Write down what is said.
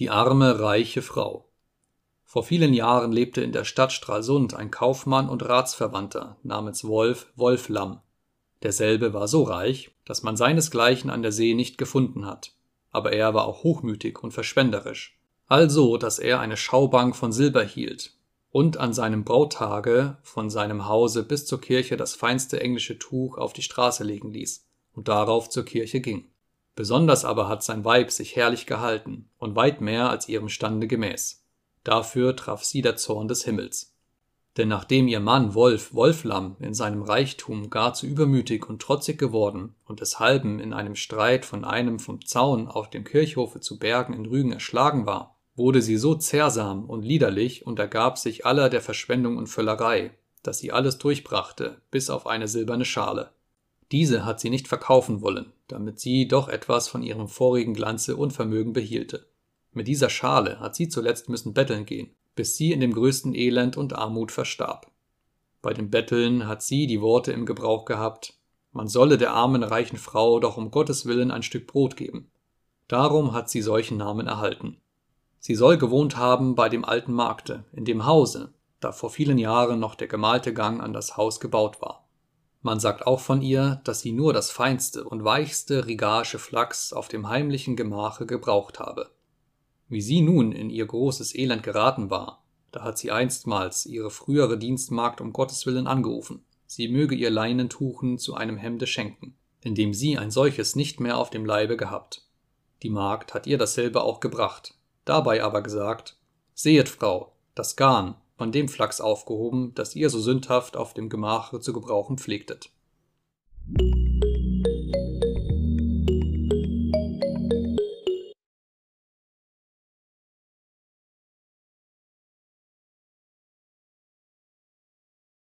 Die arme, reiche Frau. Vor vielen Jahren lebte in der Stadt Stralsund ein Kaufmann und Ratsverwandter namens Wolf Wolflamm. Derselbe war so reich, dass man seinesgleichen an der See nicht gefunden hat. Aber er war auch hochmütig und verschwenderisch. Also, dass er eine Schaubank von Silber hielt und an seinem Brautage von seinem Hause bis zur Kirche das feinste englische Tuch auf die Straße legen ließ und darauf zur Kirche ging. Besonders aber hat sein Weib sich herrlich gehalten und weit mehr als ihrem Stande gemäß. Dafür traf sie der Zorn des Himmels. Denn nachdem ihr Mann Wolf Wolflamm in seinem Reichtum gar zu übermütig und trotzig geworden und deshalben in einem Streit von einem vom Zaun auf dem Kirchhofe zu Bergen in Rügen erschlagen war, wurde sie so zehrsam und liederlich und ergab sich aller der Verschwendung und Völlerei, dass sie alles durchbrachte, bis auf eine silberne Schale. Diese hat sie nicht verkaufen wollen, damit sie doch etwas von ihrem vorigen Glanze und Vermögen behielte. Mit dieser Schale hat sie zuletzt müssen betteln gehen, bis sie in dem größten Elend und Armut verstarb. Bei dem Betteln hat sie die Worte im Gebrauch gehabt, man solle der armen reichen Frau doch um Gottes willen ein Stück Brot geben. Darum hat sie solchen Namen erhalten. Sie soll gewohnt haben bei dem alten Markte, in dem Hause, da vor vielen Jahren noch der gemalte Gang an das Haus gebaut war. Man sagt auch von ihr, dass sie nur das feinste und weichste Rigage Flachs auf dem heimlichen Gemache gebraucht habe. Wie sie nun in ihr großes Elend geraten war, da hat sie einstmals ihre frühere Dienstmagd um Gottes willen angerufen, sie möge ihr Leinentuchen zu einem Hemde schenken, indem sie ein solches nicht mehr auf dem Leibe gehabt. Die Magd hat ihr dasselbe auch gebracht, dabei aber gesagt, Sehet, Frau, das Garn, von dem Flachs aufgehoben, das ihr so sündhaft auf dem Gemache zu gebrauchen pflegtet.